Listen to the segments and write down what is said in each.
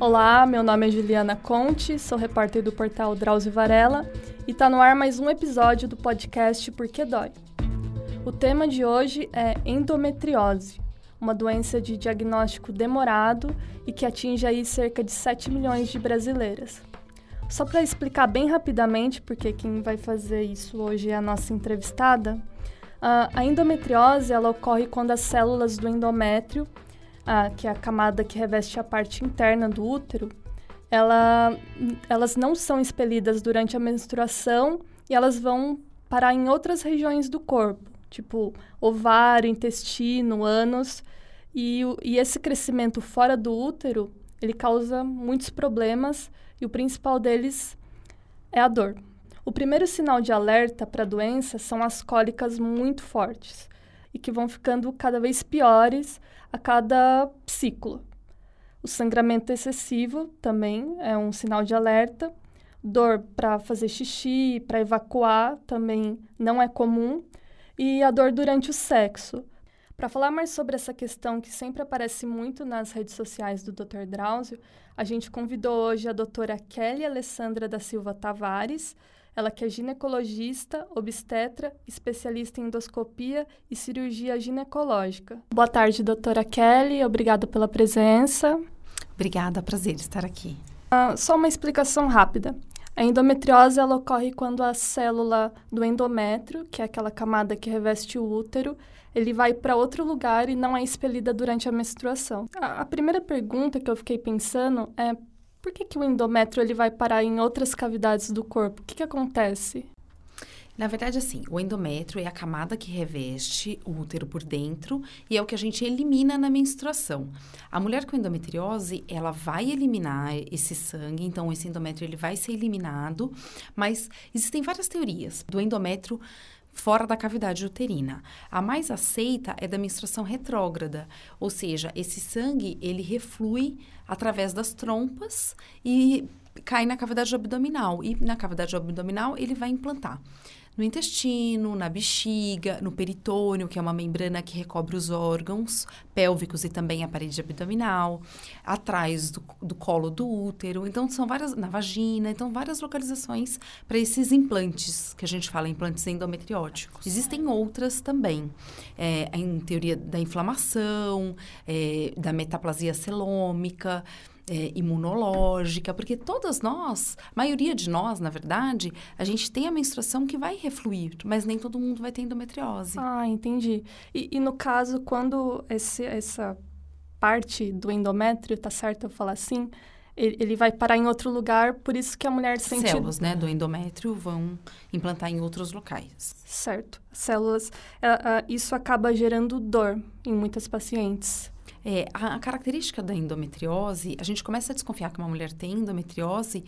Olá, meu nome é Juliana Conte, sou repórter do portal Drauzio Varela e está no ar mais um episódio do podcast Por que Dói. O tema de hoje é endometriose, uma doença de diagnóstico demorado e que atinge aí cerca de 7 milhões de brasileiras. Só para explicar bem rapidamente, porque quem vai fazer isso hoje é a nossa entrevistada, a endometriose ela ocorre quando as células do endométrio a, que é a camada que reveste a parte interna do útero, ela, elas não são expelidas durante a menstruação e elas vão parar em outras regiões do corpo, tipo ovário, intestino, ânus. E, e esse crescimento fora do útero, ele causa muitos problemas e o principal deles é a dor. O primeiro sinal de alerta para a doença são as cólicas muito fortes e que vão ficando cada vez piores a cada ciclo. O sangramento excessivo também é um sinal de alerta. Dor para fazer xixi, para evacuar também não é comum. E a dor durante o sexo. Para falar mais sobre essa questão que sempre aparece muito nas redes sociais do Dr. Drauzio, a gente convidou hoje a doutora Kelly Alessandra da Silva Tavares, ela que é ginecologista, obstetra, especialista em endoscopia e cirurgia ginecológica. Boa tarde, doutora Kelly. Obrigada pela presença. Obrigada, prazer estar aqui. Uh, só uma explicação rápida. A endometriose ela ocorre quando a célula do endométrio, que é aquela camada que reveste o útero, ele vai para outro lugar e não é expelida durante a menstruação. A, a primeira pergunta que eu fiquei pensando é por que, que o endométrio ele vai parar em outras cavidades do corpo? O que, que acontece? Na verdade, assim, o endométrio é a camada que reveste o útero por dentro e é o que a gente elimina na menstruação. A mulher com endometriose, ela vai eliminar esse sangue, então esse endométrio ele vai ser eliminado, mas existem várias teorias do endométrio fora da cavidade uterina. A mais aceita é da menstruação retrógrada, ou seja, esse sangue ele reflui através das trompas e cai na cavidade abdominal e na cavidade abdominal ele vai implantar no intestino, na bexiga, no peritônio, que é uma membrana que recobre os órgãos pélvicos e também a parede abdominal, atrás do, do colo do útero. Então, são várias, na vagina, então, várias localizações para esses implantes, que a gente fala implantes endometrióticos. Existem outras também, é, em teoria da inflamação, é, da metaplasia celômica é, imunológica, porque todas nós, a maioria de nós, na verdade, a gente tem a menstruação que vai refluir, mas nem todo mundo vai ter endometriose. Ah, entendi. E, e no caso, quando esse, essa parte do endométrio, tá certo eu falar assim, ele, vai parar em outro lugar, por isso que a mulher sente... Células, né, do endométrio vão implantar em outros locais. Certo. Células, uh, uh, isso acaba gerando dor em muitas pacientes. É, a, a, característica da endometriose, a gente começa a desconfiar que uma mulher tem endometriose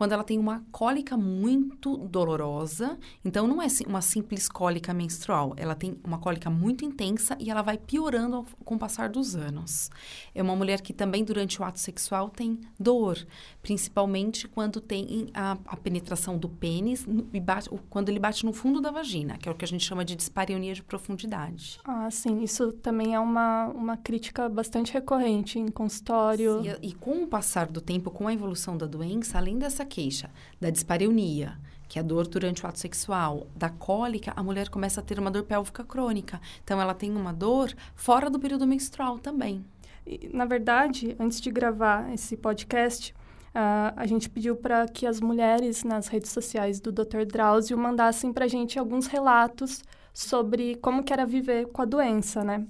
quando ela tem uma cólica muito dolorosa. Então, não é uma simples cólica menstrual. Ela tem uma cólica muito intensa e ela vai piorando com o passar dos anos. É uma mulher que também, durante o ato sexual, tem dor, principalmente quando tem a, a penetração do pênis e bate, quando ele bate no fundo da vagina, que é o que a gente chama de dispareunia de profundidade. Ah, sim. Isso também é uma, uma crítica bastante recorrente em consultório. Sim, e, e com o passar do tempo, com a evolução da doença, além dessa queixa da dispareunia, que é a dor durante o ato sexual, da cólica, a mulher começa a ter uma dor pélvica crônica. Então, ela tem uma dor fora do período menstrual também. Na verdade, antes de gravar esse podcast, uh, a gente pediu para que as mulheres nas redes sociais do Dr. Drauzio mandassem para a gente alguns relatos sobre como que era viver com a doença, né?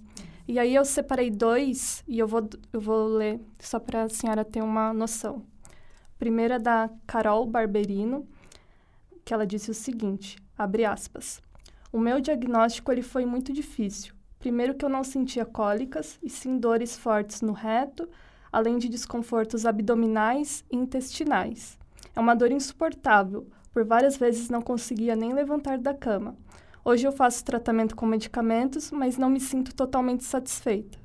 E aí eu separei dois e eu vou, eu vou ler só para a senhora ter uma noção. Primeira é da Carol Barberino, que ela disse o seguinte, abre aspas. O meu diagnóstico ele foi muito difícil. Primeiro que eu não sentia cólicas e sim dores fortes no reto, além de desconfortos abdominais e intestinais. É uma dor insuportável. Por várias vezes não conseguia nem levantar da cama. Hoje eu faço tratamento com medicamentos, mas não me sinto totalmente satisfeita.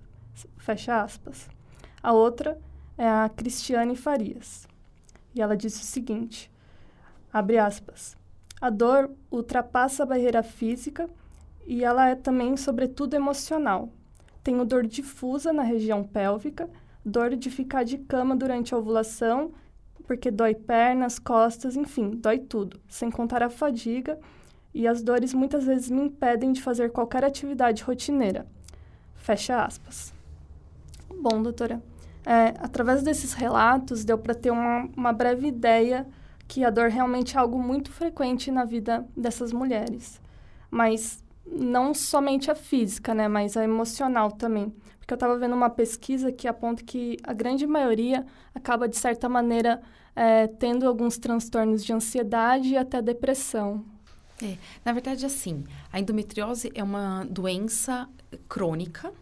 Fecha aspas. A outra é a Cristiane Farias e ela disse o seguinte: abre aspas. A dor ultrapassa a barreira física e ela é também, sobretudo, emocional. Tenho dor difusa na região pélvica, dor de ficar de cama durante a ovulação, porque dói pernas, costas, enfim, dói tudo, sem contar a fadiga, e as dores muitas vezes me impedem de fazer qualquer atividade rotineira. Fecha aspas. Bom, doutora, é, através desses relatos deu para ter uma, uma breve ideia que a dor realmente é algo muito frequente na vida dessas mulheres. Mas não somente a física, né, mas a emocional também. Porque eu estava vendo uma pesquisa que aponta que a grande maioria acaba, de certa maneira, é, tendo alguns transtornos de ansiedade e até depressão. É, na verdade, assim, a endometriose é uma doença crônica,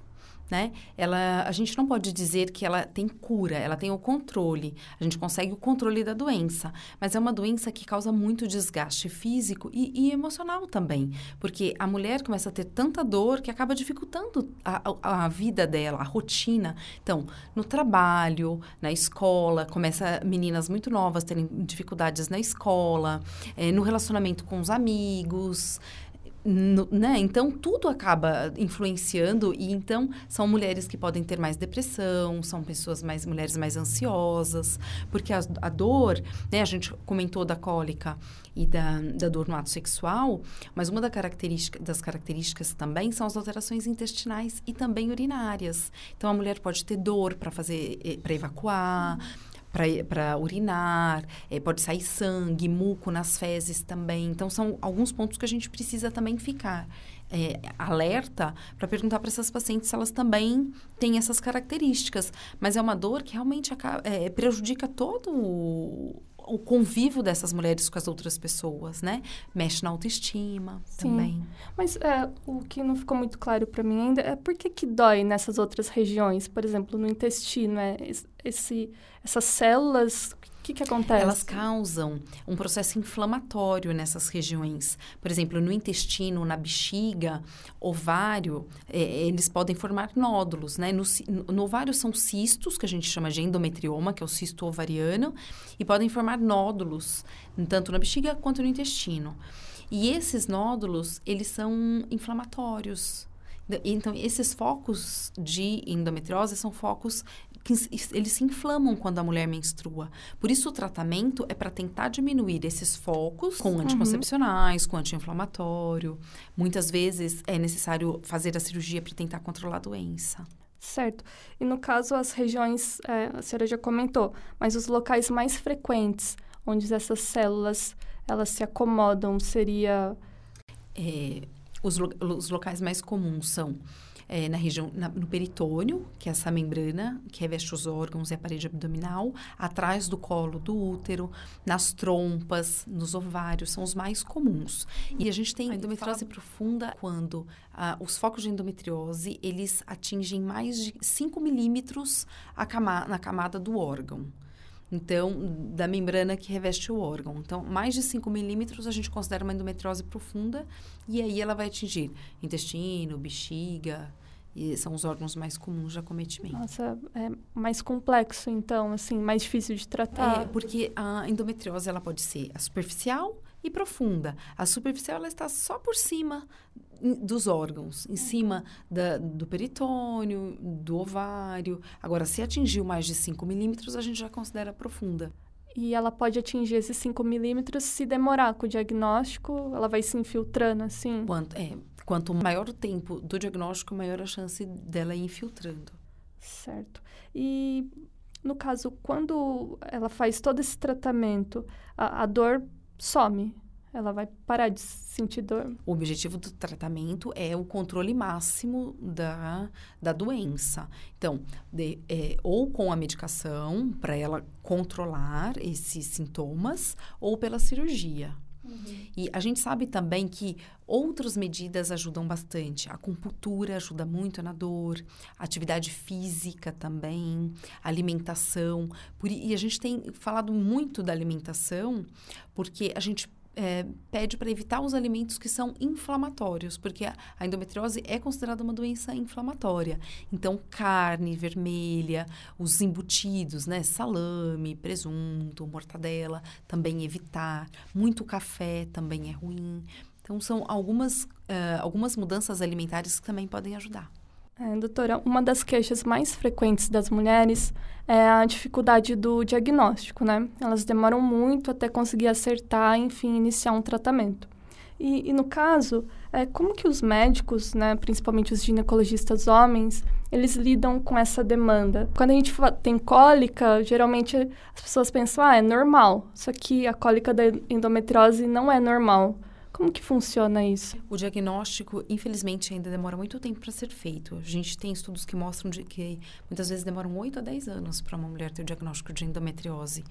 né? Ela, a gente não pode dizer que ela tem cura, ela tem o controle. A gente consegue o controle da doença, mas é uma doença que causa muito desgaste físico e, e emocional também, porque a mulher começa a ter tanta dor que acaba dificultando a, a, a vida dela, a rotina. Então, no trabalho, na escola, começa meninas muito novas terem dificuldades na escola, é, no relacionamento com os amigos. No, né? Então, tudo acaba influenciando e então são mulheres que podem ter mais depressão, são pessoas mais, mulheres mais ansiosas, porque a, a dor, né? A gente comentou da cólica e da, da dor no ato sexual, mas uma da característica, das características também são as alterações intestinais e também urinárias. Então, a mulher pode ter dor para fazer, eh, para evacuar, para urinar, é, pode sair sangue, muco nas fezes também. Então, são alguns pontos que a gente precisa também ficar é, alerta para perguntar para essas pacientes se elas também têm essas características. Mas é uma dor que realmente acaba, é, prejudica todo o, o convívio dessas mulheres com as outras pessoas, né? Mexe na autoestima Sim. também. Mas é, o que não ficou muito claro para mim ainda é por que, que dói nessas outras regiões, por exemplo, no intestino, é esse essas células o que, que acontece? Elas causam um processo inflamatório nessas regiões. Por exemplo, no intestino, na bexiga, ovário, é, eles podem formar nódulos, né? No, no, ovário são cistos, que a gente chama de endometrioma, que é o cisto ovariano, e podem formar nódulos, tanto na bexiga quanto no intestino. E esses nódulos, eles são inflamatórios. Então, esses focos de endometriose são focos que eles se inflamam quando a mulher menstrua. Por isso, o tratamento é para tentar diminuir esses focos com uhum. anticoncepcionais, uhum. com anti-inflamatório. Muitas vezes é necessário fazer a cirurgia para tentar controlar a doença. Certo. E no caso, as regiões, é, a senhora já comentou, mas os locais mais frequentes onde essas células elas se acomodam seria. É, os, lo os locais mais comuns são é, na região, na, no peritônio, que é essa membrana que reveste os órgãos e a parede abdominal, atrás do colo do útero, nas trompas, nos ovários, são os mais comuns. E a gente tem a endometriose profunda quando ah, os focos de endometriose, eles atingem mais de 5 milímetros cama na camada do órgão. Então, da membrana que reveste o órgão. Então, mais de 5 milímetros a gente considera uma endometriose profunda e aí ela vai atingir intestino, bexiga, e são os órgãos mais comuns de acometimento. Nossa, é mais complexo, então, assim, mais difícil de tratar. É, porque a endometriose, ela pode ser a superficial e profunda. A superficial, ela está só por cima dos órgãos, em cima da, do peritônio, do ovário. Agora, se atingiu mais de 5 milímetros, a gente já considera profunda. E ela pode atingir esses 5 milímetros se demorar com o diagnóstico, ela vai se infiltrando assim? Quanto, é, quanto maior o tempo do diagnóstico, maior a chance dela ir infiltrando. Certo. E no caso, quando ela faz todo esse tratamento, a, a dor some? ela vai parar de sentir dor. O objetivo do tratamento é o controle máximo da, da doença. Então, de, é, ou com a medicação para ela controlar esses sintomas, ou pela cirurgia. Uhum. E a gente sabe também que outras medidas ajudam bastante. A acupuntura ajuda muito na dor, atividade física também, alimentação. Por, e a gente tem falado muito da alimentação porque a gente é, pede para evitar os alimentos que são inflamatórios, porque a, endometriose é considerada uma doença inflamatória. Então, carne vermelha, os embutidos, né, salame, presunto, mortadela, também evitar. Muito café também é ruim. Então, são algumas, uh, algumas mudanças alimentares que também podem ajudar. É, doutora, uma das queixas mais frequentes das mulheres é a dificuldade do diagnóstico, né? Elas demoram muito até conseguir acertar, enfim, iniciar um tratamento. E, e no caso, é, como que os médicos, né, principalmente os ginecologistas homens, eles lidam com essa demanda? Quando a gente tem cólica, geralmente as pessoas pensam, ah, é normal. Só que a cólica da endometriose não é normal. Como que funciona isso? O diagnóstico, infelizmente, ainda demora muito tempo para ser feito. A gente tem estudos que mostram de que muitas vezes demoram 8 a 10 anos para uma mulher ter o diagnóstico de endometriose.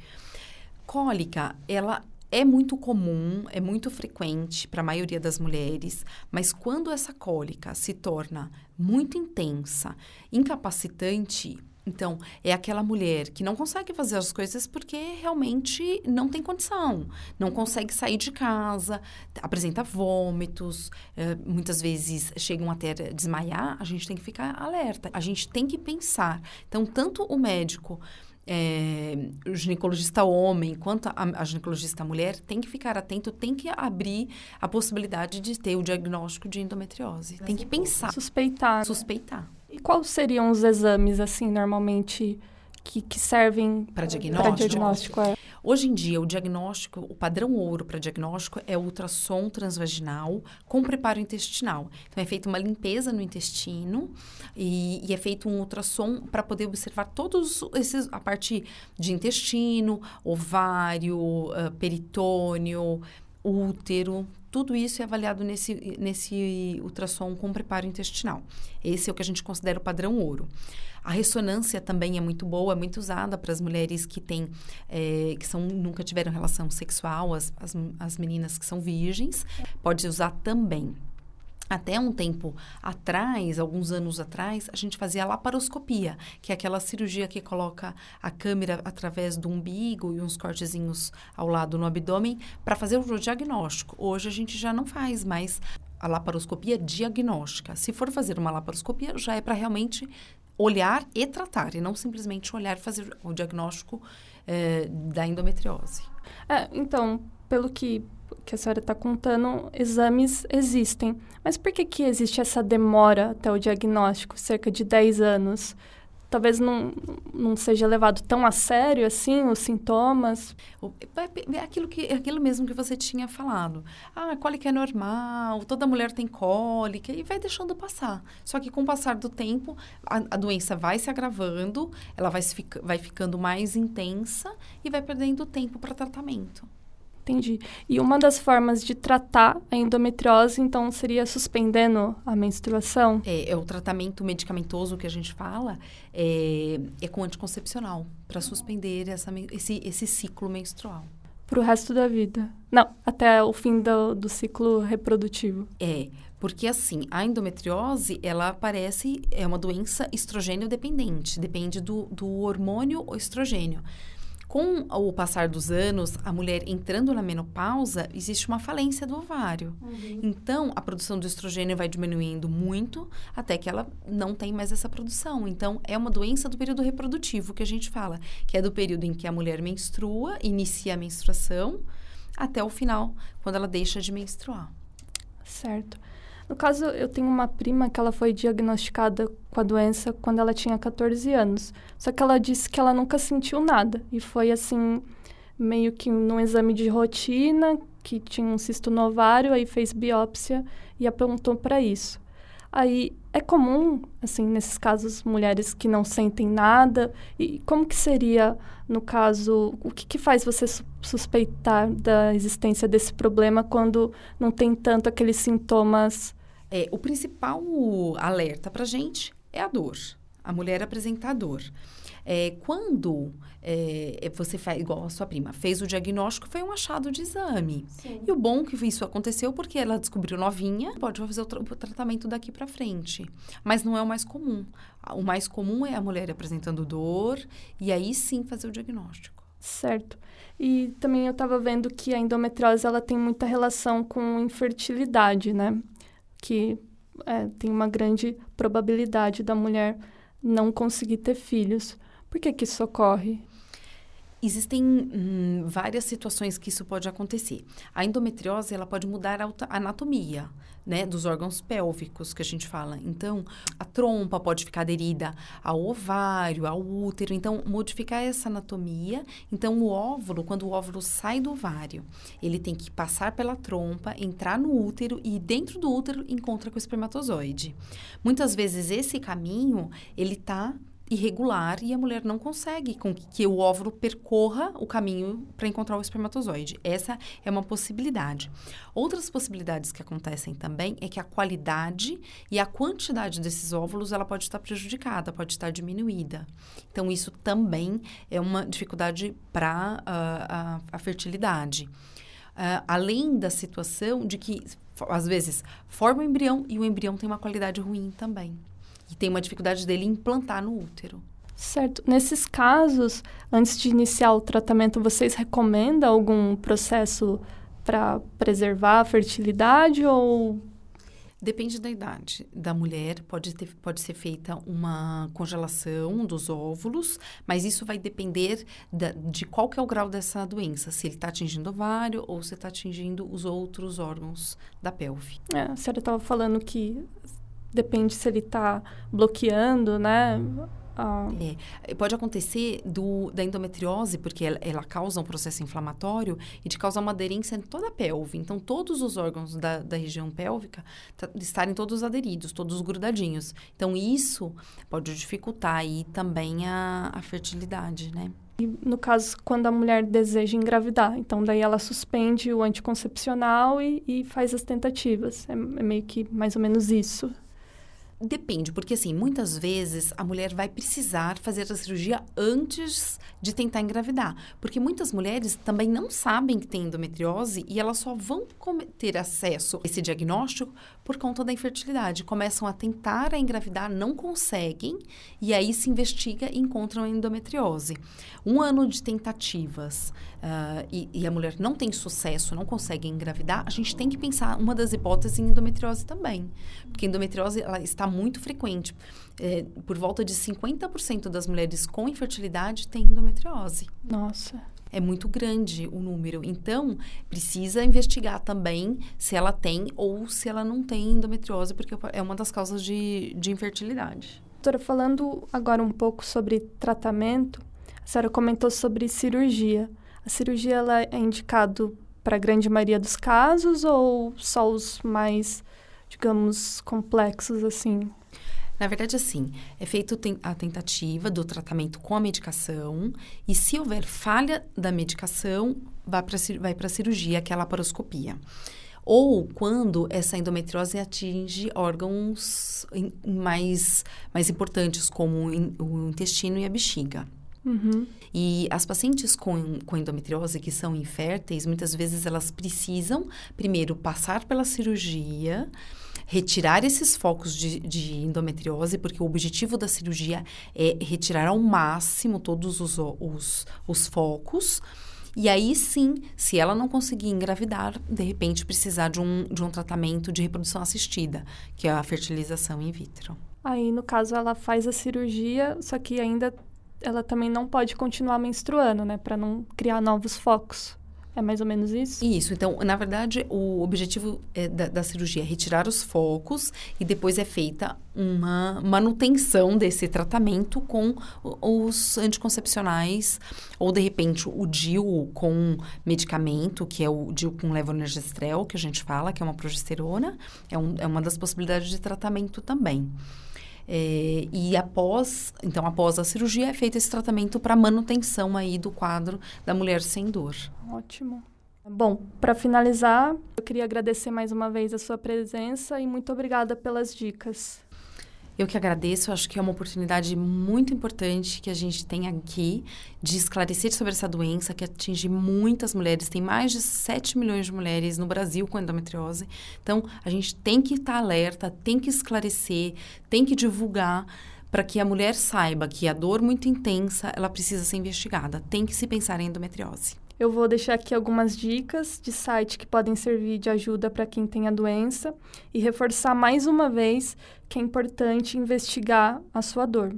Cólica, ela é muito comum, é muito frequente para a maioria das mulheres, mas quando essa cólica se torna muito intensa, incapacitante, então, é aquela mulher que não consegue fazer as coisas porque realmente não tem condição, não consegue sair de casa, apresenta vômitos, é, muitas vezes chegam até a desmaiar. A gente tem que ficar alerta, a gente tem que pensar. Então, tanto o médico. É, o ginecologista homem quanto a, a, ginecologista mulher tem que ficar atento, tem que abrir a possibilidade de ter o diagnóstico de endometriose. Tem que pensar. Suspeitar. Né? Suspeitar. E quais seriam os exames, assim, normalmente que, que servem para diagnóstico? diagnóstico é? Hoje em dia, o diagnóstico, o padrão ouro para diagnóstico é o ultrassom transvaginal com preparo intestinal. Então, é feita uma limpeza no intestino e, e é feito um ultrassom para poder observar todos esses, a parte de intestino, ovário, uh, peritônio, útero, tudo isso é avaliado nesse, nesse ultrassom com preparo intestinal. Esse é o que a gente considera o padrão ouro. A ressonância também é muito boa, é muito usada para as mulheres que têm, é, que são, nunca tiveram relação sexual, as, as, as meninas que são virgens, pode usar também. Até um tempo atrás, alguns anos atrás, a gente fazia a laparoscopia, que é aquela cirurgia que coloca a câmera através do umbigo e uns cortezinhos ao lado no abdômen para fazer o diagnóstico. Hoje a gente já não faz mais a laparoscopia diagnóstica. Se for fazer uma laparoscopia, já é para realmente olhar e tratar, e não simplesmente olhar e fazer o diagnóstico eh, da endometriose. É, então, pelo que que a senhora está contando, exames existem. Mas por que, que existe essa demora até o diagnóstico, cerca de 10 anos? Talvez não, não seja levado tão a sério assim os sintomas. É aquilo, que, é aquilo mesmo que você tinha falado. Ah, cólica é normal, toda mulher tem cólica, e vai deixando passar. Só que com o passar do tempo, a, a doença vai se agravando, ela vai, se, vai ficando mais intensa e vai perdendo tempo para tratamento. Entendi. E uma das formas de tratar a endometriose, então, seria suspendendo a menstruação? É, é o tratamento medicamentoso que a gente fala, é, é com anticoncepcional, para suspender essa, esse, esse ciclo menstrual. Para o resto da vida? Não, até o fim do, do ciclo reprodutivo. É, porque assim, a endometriose, ela aparece, é uma doença estrogênio dependente, depende do, do hormônio estrogênio. Com o passar dos anos, a mulher entrando na menopausa, existe uma falência do ovário. Uhum. Então, a produção do estrogênio vai diminuindo muito até que ela não tem mais essa produção. Então, é uma doença do período reprodutivo que a gente fala, que é do período em que a mulher menstrua, inicia a menstruação, até o final, quando ela deixa de menstruar. Certo. No caso, eu tenho uma prima que ela foi diagnosticada com a doença quando ela tinha 14 anos. Só que ela disse que ela nunca sentiu nada. E foi assim, meio que num exame de rotina, que tinha um cisto no ovário, aí fez biópsia e apontou para isso. Aí é comum, assim, nesses casos, mulheres que não sentem nada. E como que seria, no caso, o que, que faz você su suspeitar da existência desse problema quando não tem tanto aqueles sintomas é, o principal alerta para a gente é a dor. A mulher apresenta a dor. É, quando é, você faz, igual a sua prima, fez o diagnóstico, foi um achado de exame. Sim. E o bom que isso aconteceu porque ela descobriu novinha, pode fazer o, tra o tratamento daqui para frente. Mas não é o mais comum. O mais comum é a mulher apresentando dor e aí sim fazer o diagnóstico. Certo. E também eu estava vendo que a endometriose ela tem muita relação com infertilidade, né? Que é, tem uma grande probabilidade da mulher não conseguir ter filhos. Por que, que isso ocorre? Existem hum, várias situações que isso pode acontecer. A endometriose, ela pode mudar a anatomia, né, dos órgãos pélvicos que a gente fala. Então, a trompa pode ficar aderida ao ovário, ao útero. Então, modificar essa anatomia. Então, o óvulo, quando o óvulo sai do ovário, ele tem que passar pela trompa, entrar no útero e dentro do útero encontra com o espermatozoide. Muitas vezes esse caminho, ele tá irregular e a mulher não consegue com que, o óvulo percorra o caminho para encontrar o espermatozoide. Essa é uma possibilidade. Outras possibilidades que acontecem também é que a qualidade e a quantidade desses óvulos ela pode estar prejudicada, pode estar diminuída. Então isso também é uma dificuldade para uh, a, a, fertilidade. Uh, além da situação de que às vezes forma o embrião e o embrião tem uma qualidade ruim também e tem uma dificuldade dele implantar no útero. Certo. Nesses casos, antes de iniciar o tratamento, vocês recomendam algum processo para preservar a fertilidade ou Depende da idade da mulher, pode, ter, pode ser feita uma congelação dos óvulos, mas isso vai depender da, de qual que é o grau dessa doença, se ele está atingindo o ovário ou se está atingindo os outros órgãos da pelve. É, a senhora estava falando que depende se ele está bloqueando, né? Ah. É, pode acontecer do, da endometriose, porque ela, ela, causa um processo inflamatório e de causar uma aderência em toda a pelve. Então, todos os órgãos da, da região pélvica tá, estarem todos aderidos, todos grudadinhos. Então, isso pode dificultar aí também a, a fertilidade, né? E no caso, quando a mulher deseja engravidar, então daí ela suspende o anticoncepcional e, e faz as tentativas. É, é meio que mais ou menos isso. Depende, porque assim, muitas vezes a mulher vai precisar fazer a cirurgia antes de tentar engravidar. Porque muitas mulheres também não sabem que tem endometriose e elas só vão ter acesso a esse diagnóstico por conta da infertilidade. Começam a tentar a engravidar, não conseguem, e aí se investiga e encontram a endometriose. Um ano de tentativas uh, e, e, a mulher não tem sucesso, não consegue engravidar, a gente tem que pensar uma das hipóteses em endometriose também. Porque a endometriose ela está muito frequente. É, por volta de 50% das mulheres com infertilidade têm endometriose. Nossa. É muito grande o número. Então, precisa investigar também se ela tem ou se ela não tem endometriose, porque é uma das causas de, de infertilidade. Doutora, falando agora um pouco sobre tratamento, a senhora comentou sobre cirurgia. A cirurgia ela é indicado para a grande maioria dos casos ou só os mais digamos, complexos assim? Na verdade, assim, é feita a tentativa do tratamento com a medicação e se houver falha da medicação, vai para a cirurgia, que é a laparoscopia. Ou quando essa endometriose atinge órgãos mais, mais importantes, como o intestino e a bexiga. Uhum. E as pacientes com, com endometriose que são inférteis, muitas vezes elas precisam primeiro passar pela cirurgia, retirar esses focos de, de, endometriose, porque o objetivo da cirurgia é retirar ao máximo todos os, os, os focos. E aí sim, se ela não conseguir engravidar, de repente precisar de um, de um tratamento de reprodução assistida, que é a fertilização in vitro. Aí, no caso, ela faz a cirurgia, só que ainda ela também não pode continuar menstruando, né? Para não criar novos focos. É mais ou menos isso? Isso. Então, na verdade, o objetivo é da, da, cirurgia é retirar os focos e depois é feita uma manutenção desse tratamento com os anticoncepcionais ou, de repente, o DIU com medicamento, que é o DIU com levonorgestrel, que a gente fala, que é uma progesterona. É, um, é uma das possibilidades de tratamento também. É, e após, então, após a cirurgia, é feito esse tratamento para manutenção aí do quadro da mulher sem dor. Ótimo. Bom, para finalizar, eu queria agradecer mais uma vez a sua presença e muito obrigada pelas dicas. Eu que agradeço, acho que é uma oportunidade muito importante que a gente tem aqui de esclarecer sobre essa doença que atinge muitas mulheres. Tem mais de 7 milhões de mulheres no Brasil com endometriose. Então, a gente tem que estar alerta, tem que esclarecer, tem que divulgar para que a mulher saiba que a dor muito intensa, ela precisa ser investigada. Tem que se pensar em endometriose. Eu vou deixar aqui algumas dicas de site que podem servir de ajuda para quem tem a doença e reforçar mais uma vez que é importante investigar a sua dor.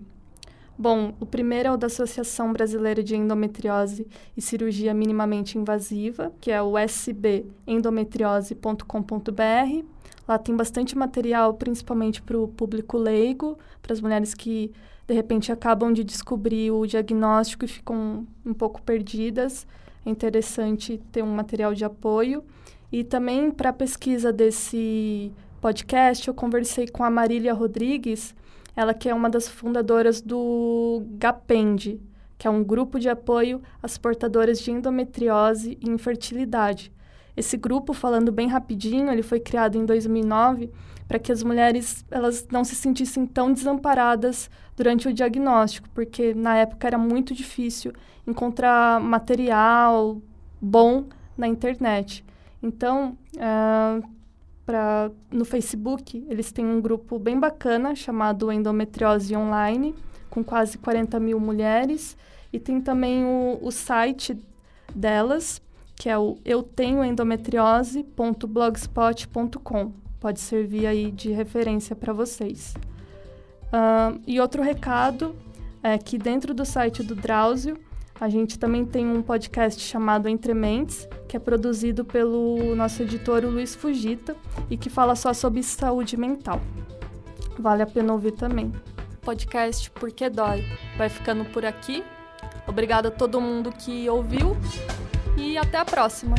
Bom, o primeiro é o da Associação Brasileira de Endometriose e Cirurgia Minimamente Invasiva, que é o sbendometriose.com.br. Lá tem bastante material, principalmente para o público leigo, para as mulheres que de repente acabam de descobrir o diagnóstico e ficam um pouco perdidas. É interessante ter um material de apoio. E também para a pesquisa desse podcast, eu conversei com a Marília Rodrigues, ela que é uma das fundadoras do GAPEND, que é um grupo de apoio às portadoras de endometriose e infertilidade. Esse grupo, falando bem rapidinho, ele foi criado em 2009 para que as mulheres elas não se sentissem tão desamparadas durante o diagnóstico, porque na época era muito difícil encontrar material bom na internet. Então, uh, pra, no Facebook, eles têm um grupo bem bacana chamado Endometriose Online, com quase 40 mil mulheres. E tem também o, o site delas, que é o eu tenho endometriose.blogspot.com. Pode servir aí de referência para vocês. Uh, e outro recado é que dentro do site do Drauzio, a gente também tem um podcast chamado Entre Mentes, que é produzido pelo nosso editor Luiz Fugita e que fala só sobre saúde mental. Vale a pena ouvir também. Podcast Porque Dói vai ficando por aqui. Obrigada a todo mundo que ouviu e até a próxima!